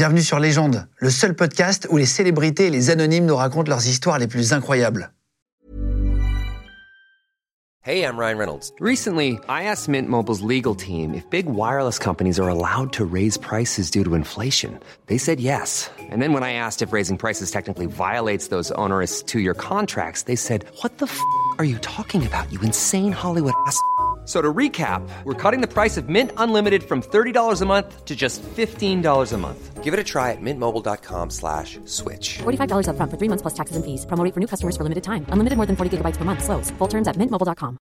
Bienvenue sur Légende, le seul podcast où les célébrités et les anonymes nous racontent leurs histoires les plus incroyables. Hey, I'm Ryan Reynolds. Recently, I asked Mint Mobile's legal team if big wireless companies are allowed to raise prices due to inflation. They said yes. And then when I asked if raising prices technically violates those onerous two-year contracts, they said, "What the f*** are you talking about? You insane Hollywood ass." So to recap, we're cutting the price of Mint Unlimited from $30 a month to just $15 a month. Give it a try at mintmobile.com slash switch. $45 up front for three months plus taxes and fees. Promo for new customers for limited time. Unlimited more than 40 gigabytes per month. Slows. Full terms at mintmobile.com.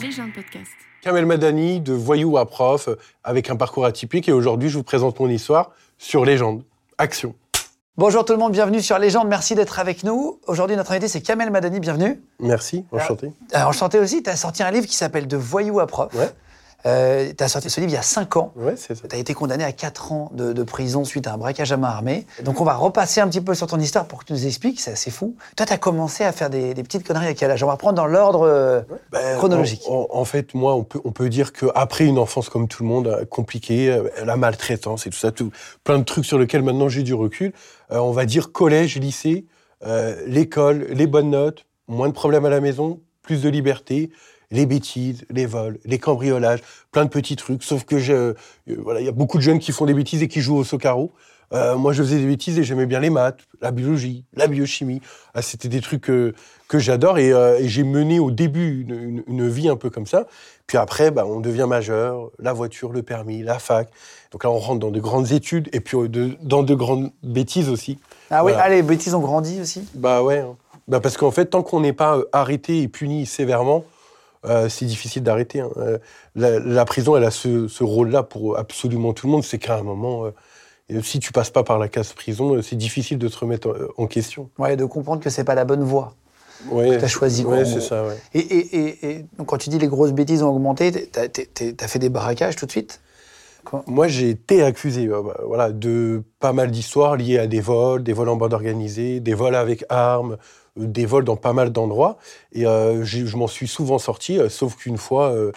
Légende podcast. Kamel Madani, de voyou à prof, euh, avec un parcours atypique. Et aujourd'hui, je vous présente mon histoire sur Légende. Action. Bonjour tout le monde, bienvenue sur Légende, merci d'être avec nous. Aujourd'hui, notre invité, c'est Kamel Madani, bienvenue. Merci, enchanté. Alors, enchanté aussi, tu as sorti un livre qui s'appelle De voyou à prof. Ouais. Euh, tu as sorti ce livre il y a 5 ans. Ouais, c'est ça. Tu as été condamné à 4 ans de, de prison suite à un braquage à main armée. Donc on va repasser un petit peu sur ton histoire pour que tu nous expliques, c'est assez fou. Toi, tu as commencé à faire des, des petites conneries à quel âge On va reprendre dans l'ordre euh, Ben, chronologique. En, en- en fait, moi, on peut, on peut dire qu'après une enfance comme tout le monde, euh, compliquée, euh, la maltraitance et tout ça, tout, plein de trucs sur lesquels maintenant j'ai du recul, euh, on va dire collège, lycée, euh, l'école, les bonnes notes, moins de problèmes à la maison, plus de liberté, les bêtises, les vols, les cambriolages, plein de petits trucs. Sauf que je, euh, voilà, il y a beaucoup de jeunes qui font des bêtises et qui jouent au socaro. Euh, moi, je faisais des bêtises et j'aimais bien les maths, la biologie, la biochimie. Ah, C'était des trucs que j'adore et, euh, et j'ai mené au début une, une- une vie un peu comme ça. Puis après, bah, on devient majeur, la voiture, le permis, la fac. Donc là, on rentre dans de grandes études et puis de- dans de grandes bêtises aussi. Ah oui, ah, les bêtises ont grandi aussi? Bah ouais. hein. Bah parce qu'en fait, tant qu'on n'est pas arrêté et puni sévèrement, euh, c'est difficile d'arrêter. hein. Euh, la, la prison, elle a ce, ce rôle-là pour absolument tout le monde. C'est qu'à un moment, euh, si tu passes pas par la case prison, c'est difficile de te remettre en, en question. Ouais, de comprendre que c'est pas la bonne voie. Ouais, T'as choisi quoi, Ouais, c'est ça. Ouais. Et, et- et- et donc, quand tu dis les grosses bêtises ont augmenté, t'as as fait des braquages tout de suite? Moi, j'ai été accusé euh, bah, voilà, de pas mal d'histoires liées à des vols, des vols en bande organisée, des vols avec armes, des vols dans pas mal d'endroits. Et euh, je m'en suis souvent sorti, euh, sauf qu'une fois. euh,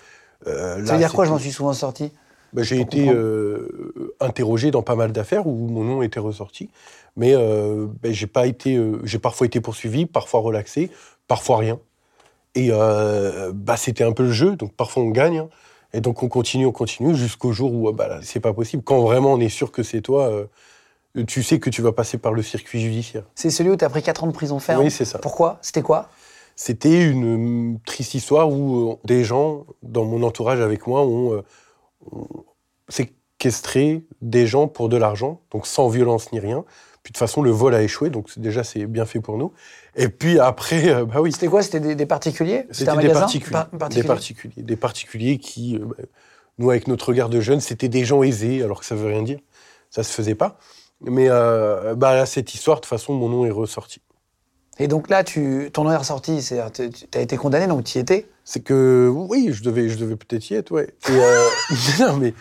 euh, Ça veut dire quoi, c'était- j'en suis souvent sorti? Bah, J'ai été euh, interrogé dans pas mal d'affaires où mon nom était ressorti, mais euh, ben, j'ai pas été, euh, j'ai parfois été poursuivi, parfois relaxé, parfois rien. Et euh, bah, c'était un peu le jeu, donc parfois on gagne, hein. et donc on continue, on continue jusqu'au jour où euh, bah, c'est pas possible. Quand vraiment on est sûr que c'est toi, euh, tu sais que tu vas passer par le circuit judiciaire. C'est celui où t'as pris 4 ans de prison ferme Oui, c'est ça. Pourquoi? C'était quoi? C'était une euh, triste histoire où euh, des gens dans mon entourage avec moi ont, euh, ont séquestré des gens pour de l'argent, donc sans violence ni rien. Puis de toute façon, le vol a échoué, donc déjà c'est bien fait pour nous. Et puis après, euh, bah oui, C'était quoi? C'était des, des particuliers? C'était des magasin? particuliers, Par- des particulier particuliers, des particuliers qui, euh, bah, nous avec notre regard de jeunes, c'était des gens aisés, alors que ça veut rien dire, ça se faisait pas. Mais euh, bah là, cette histoire, de toute façon, mon nom est ressorti. Et donc là, tu, ton nom est ressorti, c'est-à-dire tu as été condamné, donc tu y étais? C'est que oui, je devais, je devais peut-être y être, ouais. Et, euh, non, mais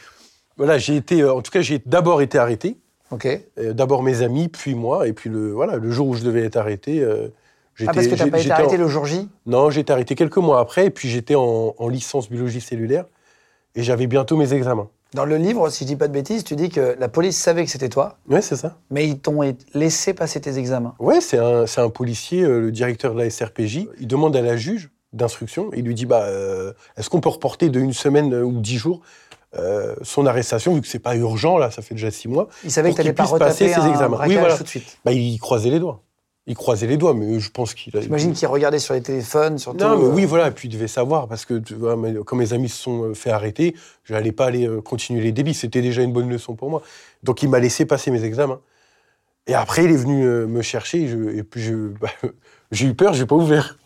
voilà, j'ai été, euh, en tout cas, j'ai d'abord été arrêté, Ok. euh, d'abord mes amis, puis moi, et puis le voilà, le jour où je devais être arrêté, euh, j'étais. Ah, parce que t'as pas été arrêté en- le jour J? Non, j'ai été arrêté quelques mois après, et puis j'étais en, en licence biologie cellulaire, et j'avais bientôt mes examens. Dans le livre, si je dis pas de bêtises, tu dis que la police savait que c'était toi, Ouais, c'est ça. mais ils t'ont laissé passer tes examens. Ouais, c'est un, policier, euh, le directeur de la SRPJ. Il demande à la juge d'instruction, il lui dit bah, euh, est-ce qu'on peut reporter de une semaine euh, ou dix jours euh, son arrestation, vu que c'est pas urgent, là, ça fait déjà six mois. Ils savaient Pour que pas puisse passer ses examens? Oui, voilà. tout de suite. Bah, il croisait les doigts. Il croisait les doigts, mais je pense qu'il a. J'imagine qu'ils regardaient sur les téléphones, surtout. Non, mais euh, oui, voilà, et puis il devait savoir, parce que tu vois, mais quand mes amis se sont euh, fait arrêter, je n'allais pas aller euh, continuer les débits, c'était déjà une bonne leçon pour moi. Donc il m'a laissé passer mes examens. Et après, il est venu me chercher, et, je- et puis je- bah, j'ai eu peur, j'ai pas ouvert.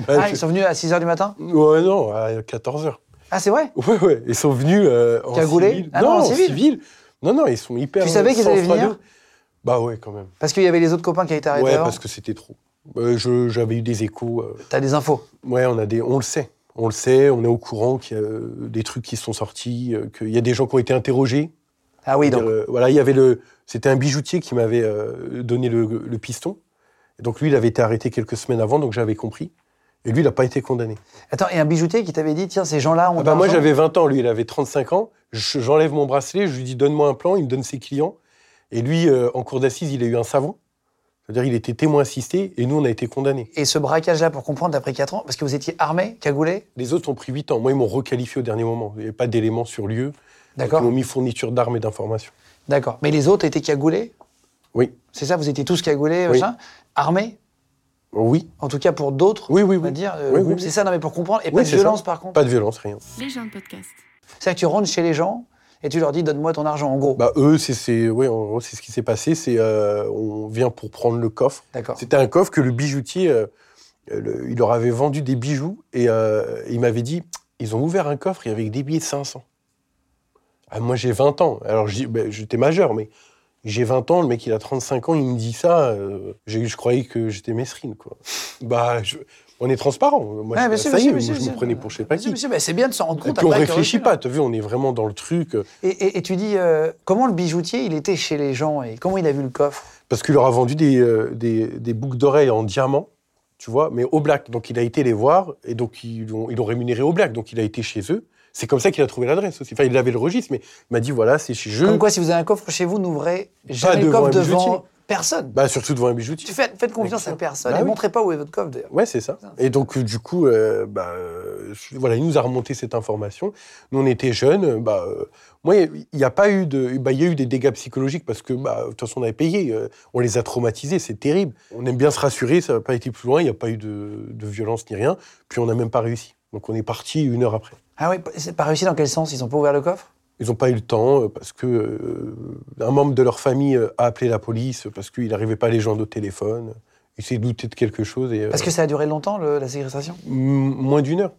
Bah, Ah, je- ils sont venus à 6h du matin? Ouais, non, à 14h. Ah, c'est vrai? Ouais, ouais, ils sont venus euh, en civil. Ah non, en en civil civil. Non, non, ils sont hyper. Tu savais qu'ils allaient venir? Bah ouais, quand même. Parce qu'il y avait les autres copains qui étaient arrêtés Ouais, avant. parce que c'était trop. Euh, je- J'avais eu des échos. euh, T'as des infos. Ouais, on a des, on le sait. On le sait, on est au courant qu'il y a euh, des trucs qui sont sortis, euh, qu'il y a des gens qui ont été interrogés. Ah oui, donc. Euh, voilà, il y avait le, c'était un bijoutier qui m'avait donné le, le piston. Et donc lui, il avait été arrêté quelques semaines avant, donc j'avais compris. Et lui, il n'a pas été condamné. Attends, et un bijoutier qui t'avait dit, tiens, ces gens-là ont. Ah bah, moi, j'avais 20 ans, lui, il avait 35 ans. Je- J'enlève mon bracelet, je lui dis donne-moi un plan, il me donne ses clients. Et lui, euh, en cour d'assises, il a eu un savon. C'est-à-dire, il était témoin assisté et nous, on a été condamnés. Et ce braquage-là, pour comprendre, t'as pris 4 ans, parce que vous étiez armé, cagoulé Les autres ont pris 8 ans. Moi, ils m'ont requalifié au dernier moment. Il n'y avait pas d'éléments sur lieu. D'accord. Ils m'ont mis fourniture d'armes et d'informations. D'accord. Mais les autres étaient cagoulés Oui. C'est ça, vous étiez tous cagoulés, Oui. machin Armés Oui. En tout cas pour d'autres, Oui, oui, on va oui. dire. euh, Oui, oui, groupes. oui. C'est ça, non, mais pour comprendre. Et Oui, pas de violence, ça. par contre. Pas de violence, rien. Les gens de podcast. C'est-à-dire que tu rentres chez les gens et tu leur dis donne-moi ton argent, en gros. Bah, eux, c'est c'est- oui, en gros, c'est ce qui s'est passé. C'est euh, on vient pour prendre le coffre. D'accord. C'était un coffre que le bijoutier, euh, le- il leur avait vendu des bijoux et euh, il m'avait dit ils ont ouvert un coffre et avec des billets de 500. Ah, moi, j'ai 20 ans. Alors, ben, j'étais majeur, mais j'ai 20 ans. Le mec, il a 35 ans, il me dit ça. euh, je croyais que j'étais mesrine, quoi. bah, je- on est transparent. Moi, Ouais, je, monsieur, ça y est, monsieur, je me prenais pour je sais pas qui. c'est bien de s'en rendre Et compte. puis on réfléchit pas, tu as vu, on est vraiment dans le truc. euh, Et, et- et tu dis, euh, comment le bijoutier, il était chez les gens et comment il a vu le coffre? Parce qu'il leur a vendu des, euh, des, des boucles d'oreilles en diamant, tu vois, mais au black. Donc il a été les voir, et donc ils l'ont ils rémunéré au black. Donc il a été chez eux. C'est comme ça qu'il a trouvé l'adresse aussi. Enfin, il avait le registre, mais il m'a dit voilà, c'est chez eux. Comme quoi, si vous avez un coffre chez vous, n'ouvrez jamais le coffre devant. Personne. Bah, surtout devant un bijoutier. Tu faites, faites confiance à personne Bah et oui. montrez pas où est votre coffre, d'ailleurs. Ouais, c'est ça. Et donc, euh, du coup, euh, bah, euh, voilà, il nous a remonté cette information. Nous, on était jeunes. Bah, euh, moi, il n'y a pas eu de. Bah, il y a eu des dégâts psychologiques parce que, bah, de toute façon, on avait payé. on les a traumatisés. C'est terrible. On aime bien se rassurer. Ça n'a pas été plus loin. Il n'y a pas eu de, de violence ni rien. Puis, on n'a même pas réussi. Donc, on est parti une heure après. Ah oui, c'est pas réussi dans quel sens? Ils ont pas ouvert le coffre? Ils n'ont pas eu le temps euh, parce que euh, un membre de leur famille euh, a appelé la police parce qu'il n'arrivait pas à les joindre au téléphone. Il s'est douté de quelque chose. Et, euh, Parce que ça a duré longtemps, le- la ségrégation? M- moins d'une heure.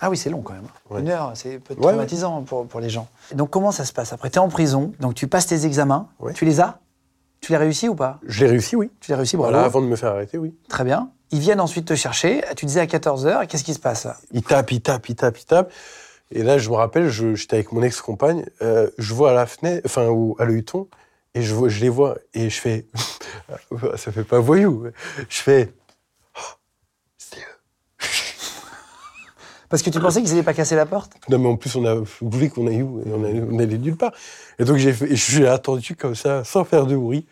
Ah oui, c'est long quand même. Ouais. Une heure, c'est peut-être Ouais, traumatisant pour, pour les gens. Et donc comment ça se passe? Après, tu es en prison, donc tu passes tes examens. Tu les as? Tu les réussis ou pas? Je l'ai réussi, oui. Tu les réussis, bravo. Voilà, avant de me faire arrêter, oui. Très bien. Ils viennent ensuite te chercher. Tu disais à 14h, qu'est-ce qui se passe? Là Il tape, il tape, il tape, il tape. Et là, je me rappelle, j'étais avec mon ex-compagne, euh, je vois à la fenêtre, enfin, au- à l'œilleton, et je, vois, je les vois, et je fais, ça fait pas voyou, je fais, Oh, c'est eux. Parce que tu pensais qu'ils n'allaient pas casser la porte? Non, mais en plus, on a voulu qu'on aille où? Et on allait, on allait nulle part. Et donc, j'ai attendu comme ça, sans faire de bruit,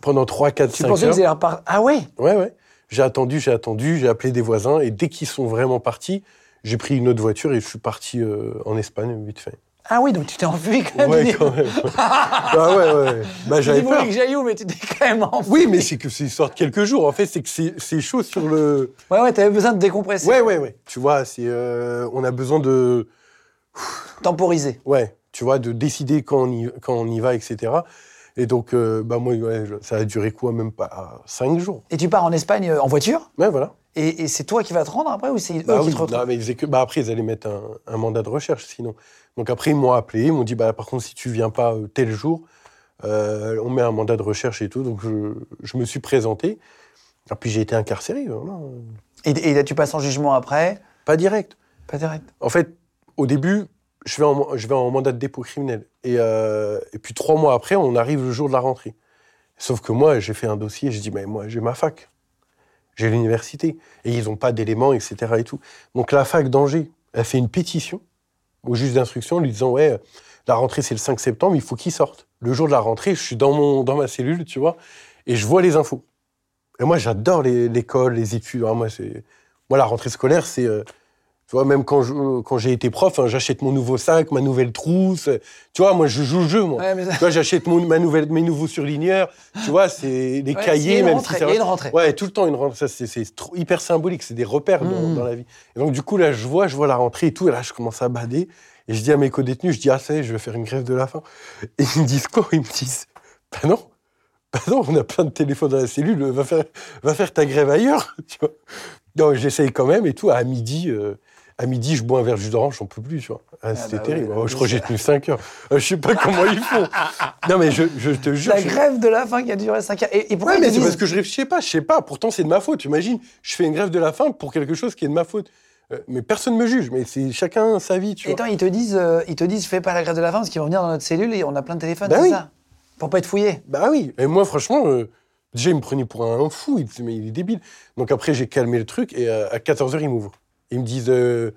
pendant 3, 4, Tu 5 pensais heures. qu'ils allaient repartir Ah ouais? Ouais, ouais. J'ai attendu, j'ai attendu, j'ai appelé des voisins, et dès qu'ils sont vraiment partis, j'ai pris une autre voiture et je suis parti euh, en Espagne, vite fait. Ah oui, donc tu t'es enfui quand même. Ouais, quand même. ah ouais, ouais. Bah, tu j'avais peur. que j'aille où Mais tu t'es quand même enfui. Oui, mais c'est que c'est sorte quelques jours. En fait, c'est que c'est chaud sur le. Ouais, ouais, t'avais besoin de décompresser. Ouais, ouais, ouais. Tu vois, c'est euh, on a besoin de. Temporiser. Ouais, tu vois, de décider quand on y, quand on y va, etc. Et donc, euh, bah moi, ouais, ça a duré quoi, même pas cinq jours. Et tu pars en Espagne en voiture? Ouais, voilà. Et, et c'est toi qui vas te rendre après ou c'est eux Bah qui oui, te retrouvent non, mais ils faisaient que, bah après, ils allaient mettre un, un mandat de recherche, sinon. Donc après, ils m'ont appelé, ils m'ont dit, bah par contre, si tu viens pas euh, tel jour, euh, on met un mandat de recherche et tout. Donc je, je me suis présenté. Et puis j'ai été incarcéré. voilà. et, et là, tu passes en jugement après? Pas direct. Pas direct. En fait, au début, je vais en, je vais en mandat de dépôt criminel. Et, euh, et puis trois mois après, on arrive le jour de la rentrée. Sauf que moi, j'ai fait un dossier, j'ai dit, mais moi, j'ai ma fac. J'ai l'université. Et ils n'ont pas d'éléments, etc. Et tout. Donc la fac d'Angers, elle fait une pétition au juge d'instruction lui disant, ouais, la rentrée, c'est le 5 septembre, il faut qu'il sorte. Le jour de la rentrée, je suis dans, mon, dans ma cellule, tu vois, et je vois les infos. Et moi, j'adore l'école, les, études. Ah, moi, moi, la rentrée scolaire, c'est... euh, tu vois, même quand, je- quand j'ai été prof, hein, j'achète mon nouveau sac, ma nouvelle trousse. Tu vois, moi, je joue le jeu, moi. Ouais, mais ça- Tu vois, j'achète mon- ma nouvelle, mes nouveaux surligneurs. Tu vois, c'est des Ouais, cahiers, même rentrée, si ça il y a va- une rentrée. Ouais, tout le temps une rentrée. Ça, c'est, c'est trop- hyper symbolique. C'est des repères dans, Mhm. dans la vie. Et donc, du coup, là, je vois, je vois la rentrée et tout. Et là, je commence à bader. Et je dis à mes co-détenus, je dis, ah, ça y est, je vais faire une grève de la faim. Et ils me disent quoi? Ils me disent, bah non. Bah non, on a plein de téléphones dans la cellule. Va faire, va faire ta grève ailleurs. Tu vois non, j'essaye quand même et tout. À midi, euh, à midi, je bois un verre de jus d'orange, j'en peux plus, tu vois. Ah, c'était bah terrible. ouais, Oh, je crois que j'ai tenu 5 heures. Euh, je sais pas comment ils font. Non, mais je, je te jure. La je- grève de la faim qui a duré 5 ans. Et, et pourquoi Ouais, ils mais disent- parce que je réfléchis pas, je sais pas. Pourtant, c'est de ma faute. Imagine, je fais une grève de la faim pour quelque chose qui est de ma faute. Euh, mais personne me juge. Mais c'est chacun sa vie, tu Et vois. attends, ils te disent, euh, ils te disent, fais pas la grève de la faim parce qu'ils vont venir dans notre cellule et on a plein de téléphones, Bah c'est oui. ça? Pour pas être fouillé. Bah oui. Et moi, franchement, euh, Déjà, il me prenait pour un fou, il disait, mais il est débile. Donc après, j'ai calmé le truc et à 14h, ils m'ouvrent. Ils me disent, euh,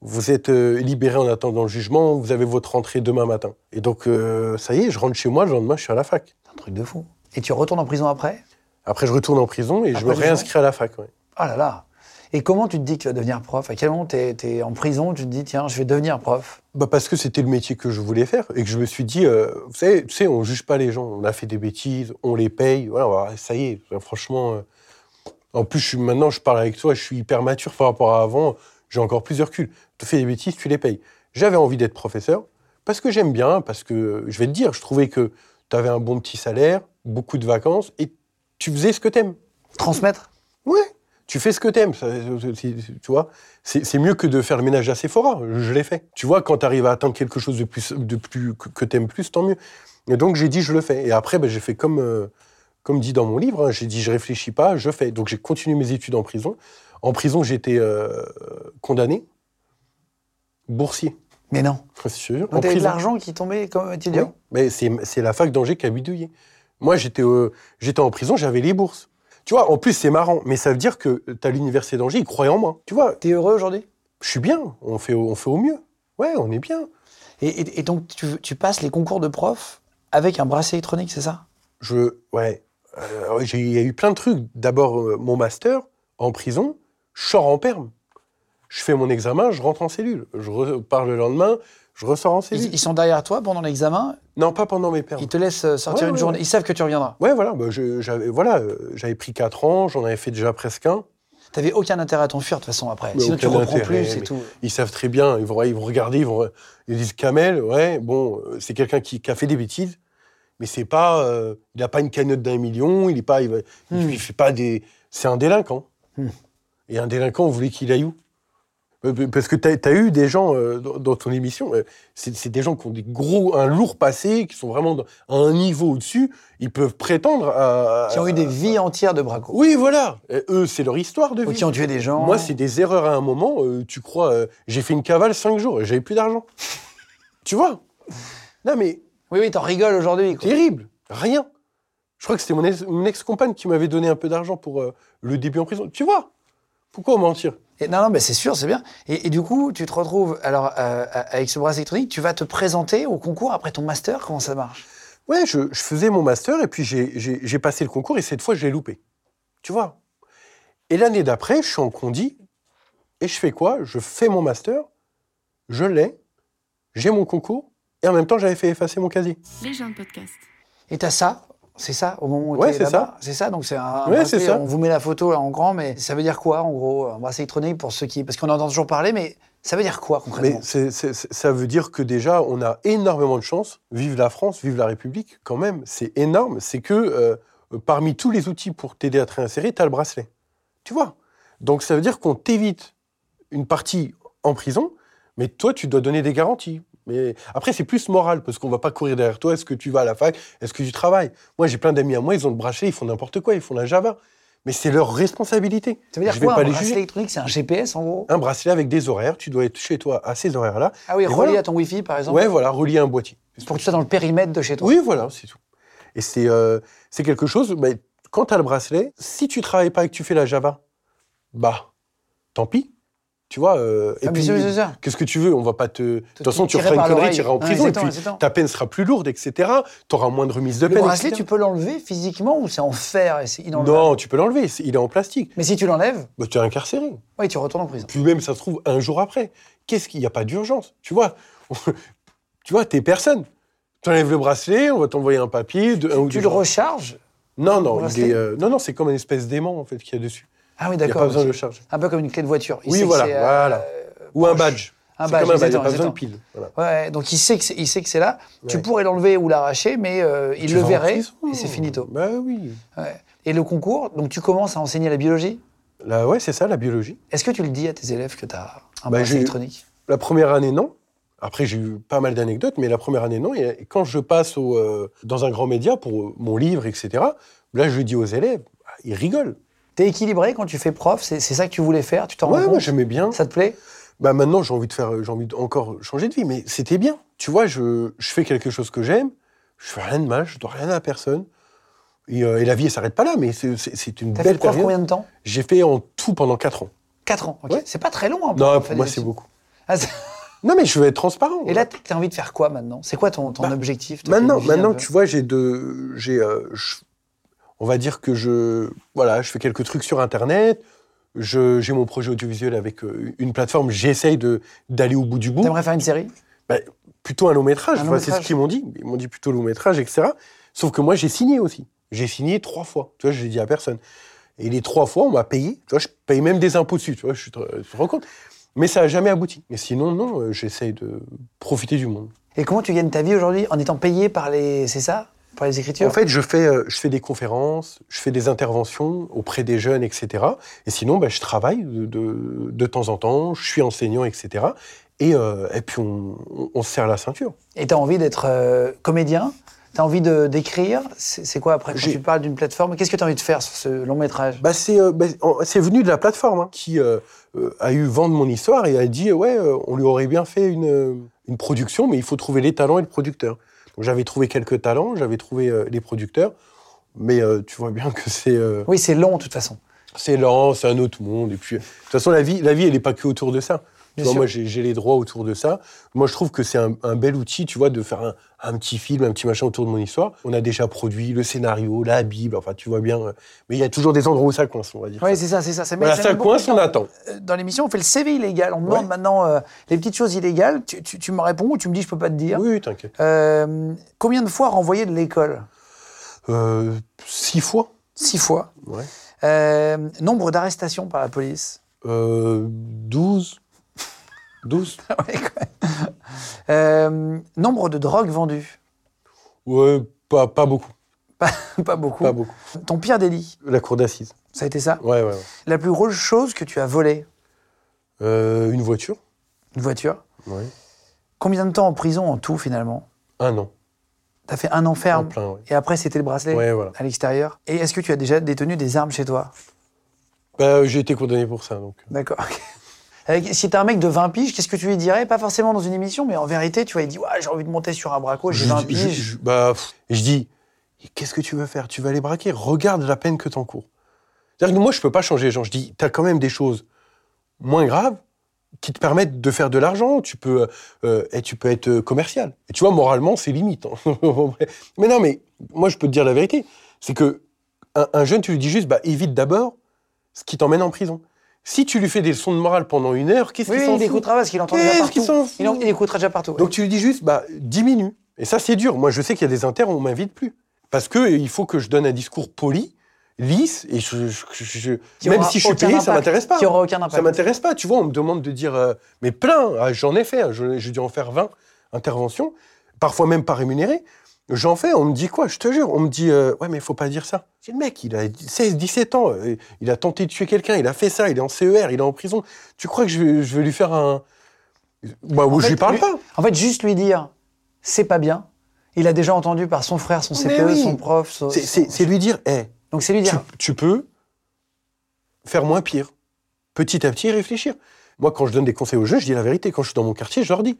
vous êtes euh, libéré en attendant le jugement, vous avez votre rentrée demain matin. Et donc, euh, ça y est, je rentre chez moi, le lendemain, je suis à la fac. C'est un truc de fou. Et tu retournes en prison après? Après, je retourne en prison et je Après me réinscris à la fac. ouais. Ah là là. Et comment tu te dis que tu vas devenir prof? À quel moment tu es, en prison, tu te dis, tiens, je vais devenir prof? Bah parce que c'était le métier que je voulais faire et que je me suis dit, euh, vous savez, tu sais, on juge pas les gens. On a fait des bêtises, on les paye. Voilà, ça y est. Franchement, en plus, je suis, maintenant, je parle avec toi, je suis hyper mature par rapport à avant. J'ai encore plus de recul. Tu fais des bêtises, tu les payes. J'avais envie d'être professeur parce que j'aime bien, parce que je vais te dire, je trouvais que tu avais un bon petit salaire, beaucoup de vacances et tu faisais ce que t'aimes. Transmettre? Ouais, tu fais ce que t'aimes, ça, c'est- c'est- tu vois. C'est c'est mieux que de faire le ménage à Sephora, je, je l'ai fait. Tu vois, quand tu arrives à atteindre quelque chose de plus, de plus que, que t'aimes plus, tant mieux. Et donc j'ai dit, je le fais. Et après, ben, j'ai fait comme, euh, comme dit dans mon livre, hein, j'ai dit, je réfléchis pas, je fais. Donc j'ai continué mes études en prison. En prison, j'ai été euh, condamné, boursier. Mais non. Sûr. Donc En de l'argent qui tombait comme étudiant Oui, mais c'est la fac d'Angers qui a bidouillé. Moi, j'étais euh, en prison, j'avais les bourses. Tu vois, en plus, c'est marrant, mais ça veut dire que tu as l'université d'Angers, ils croyaient en moi. Tu vois, T'es heureux aujourd'hui? Je suis bien, on fait, au- on fait au mieux. Ouais, on est bien. et, et- et donc tu, tu passes les concours de prof avec un bracelet électronique, c'est ça? Je, ouais, il y a eu plein de trucs. D'abord, euh, mon master, en prison, je sors en perme. Je fais mon examen, je rentre en cellule. Je repars le lendemain, je ressors en cellule. ils, ils sont derrière toi pendant l'examen, Non, pas pendant mes permes. ils te laissent euh, sortir Ouais, une ouais, journée, ouais. ils savent que tu reviendras. Ouais, voilà, bah, j'avais voilà, euh, pris 4 ans, j'en avais fait déjà presque un. T'avais aucun intérêt à t'enfuir de toute façon après. Mais Sinon tu reprends intérêt, plus et tout. Ils savent très bien, ils vont, ils vont regarder, ils vont ils disent Kamel, ouais, bon, euh, c'est quelqu'un qui, qui a fait des bêtises, mais c'est pas, euh, il n'a pas une cagnotte d'un million, il est pas, il, va- Hmm. il fait pas des, c'est un délinquant. Hmm. Et un délinquant, vous voulez qu'il aille où? Euh, Parce que tu as, eu des gens euh, dans, dans ton émission, euh, c'est des gens qui ont des gros, un lourd passé, qui sont vraiment dans- à un niveau au-dessus, ils peuvent prétendre à. Qui ont eu des vies entières de braco. Oui, voilà. Et eux, c'est leur histoire de Ou vie. qui ont tué des gens. Moi, c'est des erreurs à un moment. tu crois, j'ai fait une cavale cinq jours et j'avais plus d'argent. tu vois? Non, mais Oui, oui, t'en rigoles aujourd'hui. quoi. terrible. Rien. Je crois que c'était mon ex- mon ex-compagne qui m'avait donné un peu d'argent pour euh, le début en prison. Tu vois? Pourquoi mentir? Et non, non, mais c'est sûr, c'est bien. Et, et du coup, tu te retrouves, alors, euh, avec ce bracelet électronique, tu vas te présenter au concours après ton master? Comment ça marche? Ouais, je, je faisais mon master et puis j'ai- j'ai j'ai passé le concours et cette fois, je l'ai loupé. Tu vois? Et l'année d'après, je suis en condi et je fais quoi? Je fais mon master, je l'ai, j'ai mon concours et en même temps, j'avais fait effacer mon casier. Les gens de podcast. Et t'as ça C'est ça, au moment où Ouais, c'est ça. C'est ça, donc c'est un, Ouais, c'est ça. On vous met la photo là, en grand, mais ça veut dire quoi, en gros, un bracelet électronique pour ceux qui... Parce qu'on en entend toujours parler, mais ça veut dire quoi, concrètement Mais ça veut dire que déjà, on a énormément de chance. Vive la France, vive la République, quand même. C'est énorme. C'est que euh, parmi tous les outils pour t'aider à te réinsérer, tu as le bracelet. Tu vois? Donc ça veut dire qu'on t'évite une partie en prison, mais toi, tu dois donner des garanties. Mais après, c'est plus moral, parce qu'on va pas courir derrière toi. Est-ce que tu vas à la fac Est-ce que tu travailles? Moi, j'ai plein d'amis à moi, ils ont le bracelet, ils font n'importe quoi, ils font la Java. Mais c'est leur responsabilité. Ça veut dire Je vais quoi, pas un les bracelet juger. électronique C'est un GPS, en gros? Un bracelet avec des horaires, tu dois être chez toi à ces horaires-là. Ah oui, Et relié voilà. à ton Wi-Fi, par exemple? Ouais, voilà, relié à un boîtier. Pour que tu sois dans le périmètre de chez toi. Oui, voilà, c'est tout. Et c'est euh, c'est quelque chose, mais quand tu as le bracelet, si tu travailles pas et que tu fais la Java, bah, tant pis. Tu vois, euh, et Ah, puis, qu'est-ce que tu veux? On va pas te. De toute façon, tu feras une connerie, tu iras en prison, et puis ta peine sera plus lourde, etc. Tu auras moins de remise de Le peine. bracelet, etc. tu peux l'enlever physiquement ou c'est en fer et c'est Non, tu peux l'enlever, il est en plastique. Mais si tu l'enlèves, Bah, tu es incarcéré. oui, tu retournes en prison. Puis même, ça se trouve, un jour après. Qu'est-ce qu'il n'y a pas d'urgence? Tu vois, tu vois, t'es personne. Tu enlèves le bracelet, on va t'envoyer un papier. De, un ou Tu le recharges? Non, le non, il bracelet? est, euh, non, non, c'est comme une espèce d'aimant en fait qu'il y a dessus. Ah oui, Il n'y a d'accord. pas besoin ok. de le charger. Un peu comme une clé de voiture. Il Oui, voilà, euh, voilà. Ou un badge. Un badge, comme un badge, il n'y a pas besoin de pile. Voilà. Ouais, donc il sait que c'est, il sait que c'est là. Tu pourrais l'enlever ou l'arracher, mais euh, il Tu le verrait et c'est finito. Bah oui. Ouais. Et le concours, donc tu commences à enseigner la biologie? Là, ouais, c'est ça, la biologie. Est-ce que tu le dis à tes élèves que tu as un Bah, j'ai- électronique? La première année, non. Après, j'ai eu pas mal d'anecdotes, mais la première année, non. Et quand je passe au, euh, dans un grand média pour mon livre, etc., là, je dis aux élèves, ah, ils rigolent. T'es équilibré quand tu fais prof C'est, ça que tu voulais faire Tu t'en Ouais, rends moi, compte j'aimais bien. Ça te plaît? Bah maintenant, j'ai envie de faire, j'ai envie de encore changer de vie, mais c'était bien. Tu vois, je, je fais quelque chose que j'aime, je fais rien de mal, je dois rien à personne. Et, euh, et la vie, elle s'arrête pas là, mais c'est- une belle fait prof période. combien de temps? J'ai fait en tout pendant 4 ans. 4 ans. ok. Ouais. C'est pas très long. hein, Non, pour moi, c'est beaucoup. Ah, Non, mais je veux être transparent. Et là, t'as envie de faire quoi maintenant? C'est quoi ton, ton Bah, objectif Maintenant, maintenant tu vois, j'ai de, j'ai, euh, je- on va dire que je, voilà, je fais quelques trucs sur Internet. Je, j'ai mon projet audiovisuel avec euh, une plateforme. J'essaye d'aller au bout du bout. T'aimerais faire une série? Bah, plutôt un long métrage. Enfin, c'est ce qu'ils m'ont dit. Ils m'ont dit plutôt long métrage, etc. Sauf que moi, j'ai signé aussi. J'ai signé trois fois. Tu vois, je l'ai dit à personne. Et les trois fois, on m'a payé. Tu vois, je paye même des impôts dessus. Tu vois, je te- tu te rends compte Mais ça n'a jamais abouti. Et sinon, non, euh, j'essaye de profiter du monde. Et comment tu gagnes ta vie aujourd'hui En étant payé par les. C'est ça? Par les écritures En fait, je fais, euh, je fais des conférences, je fais des interventions auprès des jeunes, etc. Et sinon, bah, je travaille de, de, de temps en temps, je suis enseignant, etc. Et, euh, et puis, on, on, on se serre la ceinture. Et t'as envie d'être euh, comédien? T'as envie de- d'écrire? C'est quoi après quand tu parles d'une plateforme? Qu'est-ce que t'as envie de faire sur ce long métrage? Bah, c'est euh, bah, c'est venu de la plateforme hein, qui euh, a eu vent de mon histoire et a dit ouais, on lui aurait bien fait une, une production, mais il faut trouver les talents et le producteur. J'avais trouvé quelques talents, j'avais trouvé euh, les producteurs, mais euh, tu vois bien que c'est euh, Oui, c'est long de toute façon. c'est lent, c'est un autre monde. Et puis, de toute façon, la vie, la vie, elle n'est pas que autour de ça. Tu vois, moi, j'ai les droits autour de ça. Moi, je trouve que c'est un, un bel outil, tu vois, de faire un, un petit film, un petit machin autour de mon histoire. On a déjà produit le scénario, la Bible, enfin, tu vois bien. euh, Mais il y a toujours des endroits où ça coince, on va dire. Oui, c'est ça, c'est ça. ça Voilà, ça coince, on attend. Euh, Dans l'émission, on fait le CV illégal. On me demande maintenant euh, les petites choses illégales. Tu, tu- tu me réponds ou tu me dis je peux pas te dire. Oui, t'inquiète. Euh, combien de fois renvoyé de l'école Euh, six fois Six fois. Ouais. Nombre d'arrestations par la police Euh, 12 12 Ouais. Euh, Nombre de drogues vendues Ouais, pas, pas beaucoup. pas, pas beaucoup. Pas beaucoup. Ton pire délit La cour d'assises. Ça a été ça Ouais, ouais, ouais. La plus grosse chose que tu as volée Euh, une voiture Une voiture Ouais. Combien de temps en prison en tout finalement? Un an. T'as fait un an En ferme plein, ouais. et après c'était le bracelet Ouais, voilà. à l'extérieur. Et est-ce que tu as déjà détenu des armes chez toi? Bah, j'ai été condamné pour ça, donc. D'accord. Avec- si t'as un mec de 20 piges, qu'est-ce que tu lui dirais? Pas forcément dans une émission, mais en vérité, tu vois, il dit ouais, j'ai envie de monter sur un braco, j'ai Je- 20 je- piges. je- bah, pff, et je dis, qu'est-ce que tu veux faire? Tu vas les braquer Regarde la peine que t'encours. C'est-à-dire que moi, je peux pas changer les gens. Je dis, t'as quand même des choses moins graves qui te permettent de faire de l'argent. Tu peux, euh, et tu peux être euh, commercial. Et tu vois, moralement, c'est limite. hein. mais non, mais moi, je peux te dire la vérité. C'est que un, un jeune, tu lui dis juste, bah, évite d'abord ce qui t'emmène en prison. Si tu lui fais des leçons de morale pendant une heure, qu'est-ce Oui, qu'il s'en il écoutera parce qu'il entend déjà partout. Il, en- il écoutera déjà partout. donc tu lui dis juste, bah, diminue. Et ça, c'est dur. Moi, je sais qu'il y a des inters où on m'invite plus. Parce que il faut que je donne un discours poli, lisse, et je, je- je- je- Qui même si je suis payé, ça impact, m'intéresse pas. Qui aura aucun impact. Ça m'intéresse pas. Tu vois, on me demande de dire, euh, mais plein, ah, j'en ai fait, hein, j'ai dû en faire 20 interventions, parfois même pas rémunérées. J'en fais, on me dit quoi Je te jure, on me dit, euh, ouais, mais il faut pas dire ça. C'est le mec, il a 16, 17 ans, euh, il a tenté de tuer quelqu'un, il a fait ça, il est en CER, il est en prison. Tu crois que je vais, je vais lui faire un. Bah, En je fait, lui parle lui- pas. En fait, juste lui dire c'est pas bien. Il a déjà entendu par son frère, son CPE, oui. son prof. son- C'est- lui dire, hé, Donc c'est lui tu, dire tu peux faire moins pire. Petit à petit, réfléchir. Moi, quand je donne des conseils aux jeunes, je dis la vérité. Quand je suis dans mon quartier, je leur dis,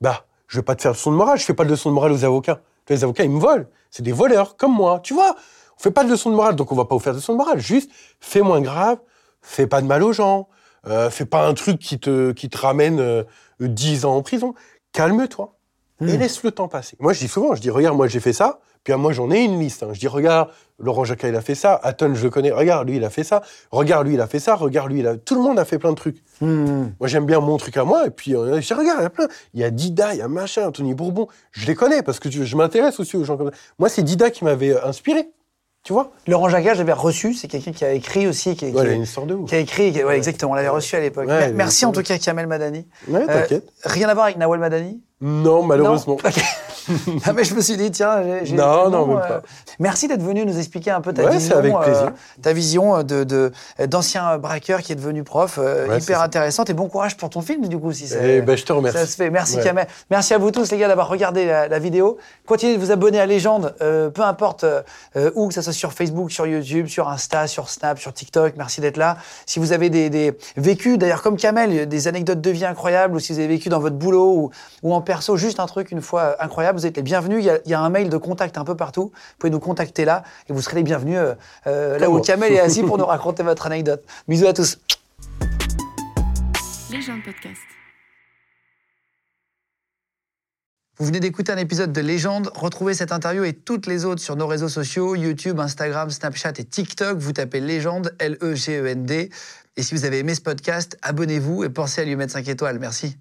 bah, je vais pas te faire de leçon de morale. Je fais pas de leçon de morale aux avocats. Tu vois, Les avocats, ils me volent. C'est des voleurs, comme moi. Tu vois, on fait pas de leçon de morale, donc on va pas vous faire de leçon de morale. Juste, fais moins grave, fais pas de mal aux gens, euh, fais pas un truc qui te, qui te ramène euh, 10 ans en prison. Calme-toi et Hmm. laisse le temps passer. Moi, je dis souvent, je dis, regarde, moi, j'ai fait ça, puis moi, j'en ai une liste. hein. Je dis, regarde, Laurent Jacquet, il a fait ça, Hatton, je le connais, regarde, lui, il a fait ça, regarde, lui, il a fait ça, regarde, lui, il a... Tout le monde a fait plein de trucs. Hmm. Moi, j'aime bien mon truc à moi, et puis, euh, je dis, regarde, il y a plein. Il y a Dida, il y a machin, Anthony Bourbon. Je les connais, parce que je, m'intéresse aussi aux gens comme ça. Moi, c'est Dida qui m'avait euh, inspiré, tu vois Laurent Jacquat, j'avais reçu. C'est quelqu'un qui a écrit aussi. Qui, qui- Ouais, il a une histoire de ouf. qui a écrit. qui- ouais, exactement. On l'avait reçu à l'époque. Merci en tout cas, Kamel Madani. Ouais, Euh, t'inquiète. rien à voir avec Nawal Madani? Non, malheureusement. Non? Ah, mais je me suis dit, tiens, j'ai-. Non, non, même pas. Merci d'être venu nous expliquer un peu ta Ouais, vision. c'est avec plaisir. ta vision de, de- d'ancien braqueur qui est devenu prof. euh, Ouais, c'est hyper intéressante. Et bon courage pour ton film, du coup, si ça. Eh ben, je te remercie. Ça se fait. Merci Ouais. Kamel. Merci à vous tous les gars d'avoir regardé la, la vidéo. Continuez de vous abonner à Légende, euh, peu importe euh, euh, où, que ce soit sur Facebook, sur YouTube, sur Insta, sur Snap, sur TikTok. Merci d'être là. Si vous avez des, des vécus, d'ailleurs comme Kamel, des anecdotes de vie incroyables, ou si vous avez vécu dans votre boulot ou, ou en perso, juste un truc une fois incroyable. Agréable. Vous êtes les bienvenus. Il y, a, il y a un mail de contact un peu partout. Vous pouvez nous contacter là et vous serez les bienvenus euh, euh, là où Kamel est assis pour nous raconter votre anecdote. Bisous à tous. Les gens de podcast. Vous venez d'écouter un épisode de Légende. Retrouvez cette interview et toutes les autres sur nos réseaux sociaux, YouTube, Instagram, Snapchat et TikTok. Vous tapez Légende, L-E-G-E-N-D. Et si vous avez aimé ce podcast, abonnez-vous et pensez à lui mettre 5 étoiles. Merci.